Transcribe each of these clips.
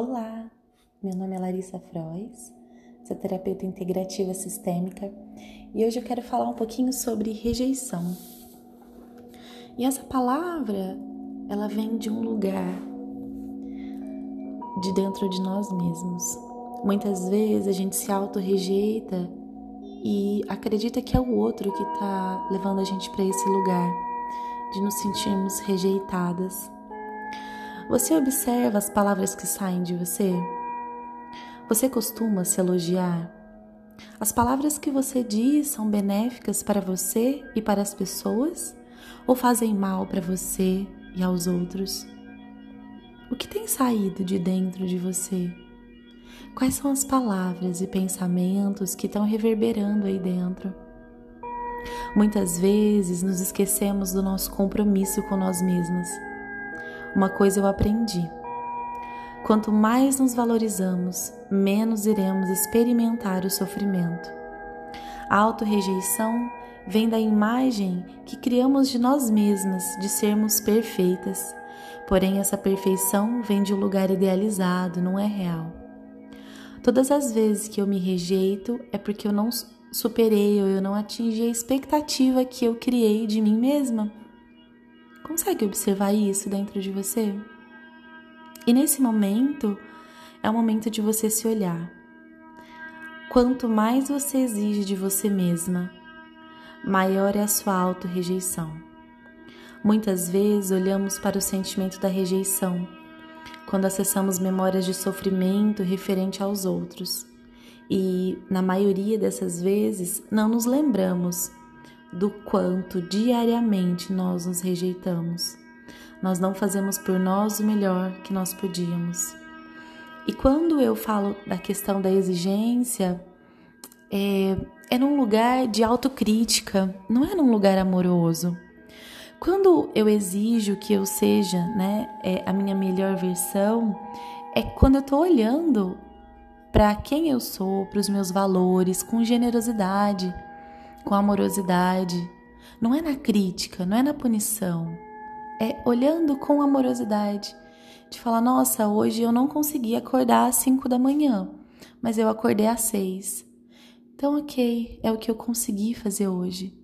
Olá, meu nome é Larissa Frois, sou terapeuta integrativa sistêmica e hoje eu quero falar um pouquinho sobre rejeição. E essa palavra, ela vem de um lugar de dentro de nós mesmos. Muitas vezes a gente se auto-rejeita e acredita que é o outro que está levando a gente para esse lugar de nos sentirmos rejeitadas. Você observa as palavras que saem de você? Você costuma se elogiar? As palavras que você diz são benéficas para você e para as pessoas ou fazem mal para você e aos outros? O que tem saído de dentro de você? Quais são as palavras e pensamentos que estão reverberando aí dentro? Muitas vezes nos esquecemos do nosso compromisso com nós mesmos uma coisa eu aprendi. Quanto mais nos valorizamos, menos iremos experimentar o sofrimento. A autorrejeição vem da imagem que criamos de nós mesmas de sermos perfeitas. Porém, essa perfeição vem de um lugar idealizado, não é real. Todas as vezes que eu me rejeito é porque eu não superei ou eu não atingi a expectativa que eu criei de mim mesma. Consegue observar isso dentro de você? E nesse momento é o momento de você se olhar. Quanto mais você exige de você mesma, maior é a sua auto-rejeição. Muitas vezes olhamos para o sentimento da rejeição quando acessamos memórias de sofrimento referente aos outros. E, na maioria dessas vezes, não nos lembramos do quanto diariamente nós nos rejeitamos. Nós não fazemos por nós o melhor que nós podíamos. E quando eu falo da questão da exigência, é, é num lugar de autocrítica, não é num lugar amoroso. Quando eu exijo que eu seja né, é, a minha melhor versão, é quando eu estou olhando para quem eu sou, para os meus valores, com generosidade com amorosidade. Não é na crítica, não é na punição. É olhando com amorosidade. De falar, nossa, hoje eu não consegui acordar às 5 da manhã, mas eu acordei às 6. Então, ok, é o que eu consegui fazer hoje.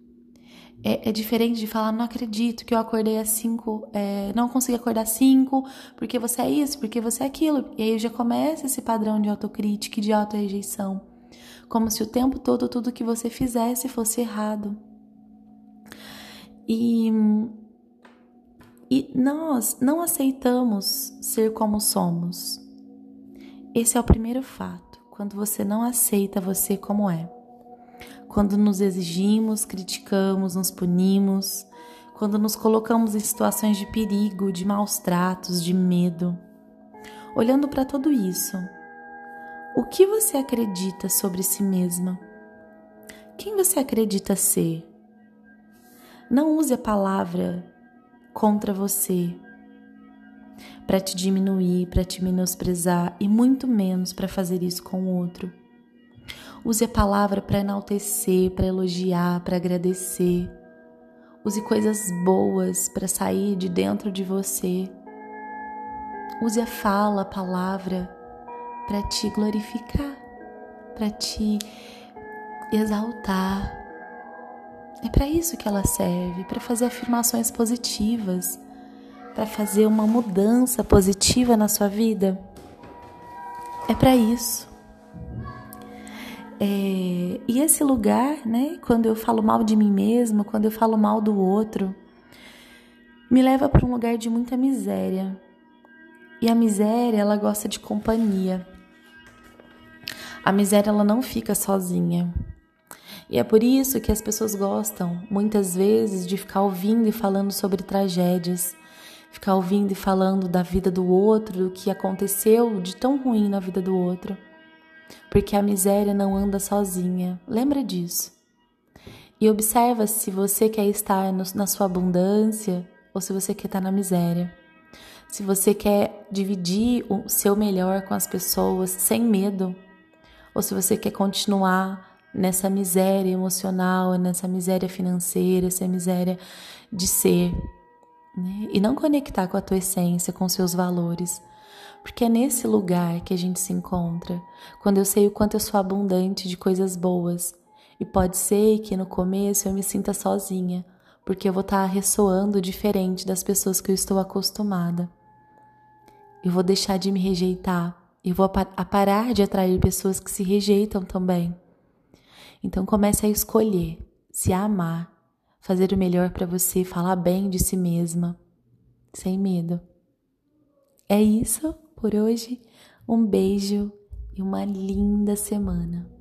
É, é, diferente de falar, não acredito que eu acordei às 5, é, não consegui acordar às 5, porque você é isso, porque você é aquilo. E aí já começa esse padrão de autocrítica e de auto-rejeição como se o tempo todo tudo que você fizesse fosse errado. E, e nós não aceitamos ser como somos. Esse é o primeiro fato, quando você não aceita você como é. Quando nos exigimos, criticamos, nos punimos, quando nos colocamos em situações de perigo, de maus tratos, de medo. Olhando para tudo isso, o que você acredita sobre si mesma? Quem você acredita ser? Não use a palavra contra você para te diminuir, para te menosprezar e muito menos para fazer isso com o outro. Use a palavra para enaltecer, para elogiar, para agradecer. Use coisas boas para sair de dentro de você. Use a fala, a palavra para te glorificar, para te exaltar. É para isso que ela serve, para fazer afirmações positivas, para fazer uma mudança positiva na sua vida. É para isso. É, e esse lugar, né, quando eu falo mal de mim mesma, quando eu falo mal do outro, me leva para um lugar de muita miséria. E a miséria, ela gosta de companhia. A miséria ela não fica sozinha. E é por isso que as pessoas gostam, muitas vezes, de ficar ouvindo e falando sobre tragédias, ficar ouvindo e falando da vida do outro, do que aconteceu de tão ruim na vida do outro. Porque a miséria não anda sozinha. Lembra disso. E observa se você quer estar no, na sua abundância ou se você quer estar na miséria. Se você quer dividir o seu melhor com as pessoas sem medo ou se você quer continuar nessa miséria emocional, nessa miséria financeira, essa miséria de ser, né? e não conectar com a tua essência, com seus valores. Porque é nesse lugar que a gente se encontra, quando eu sei o quanto eu sou abundante de coisas boas. E pode ser que no começo eu me sinta sozinha, porque eu vou estar ressoando diferente das pessoas que eu estou acostumada. Eu vou deixar de me rejeitar, eu vou a parar de atrair pessoas que se rejeitam também. Então comece a escolher, se amar, fazer o melhor para você, falar bem de si mesma, sem medo. É isso por hoje. Um beijo e uma linda semana.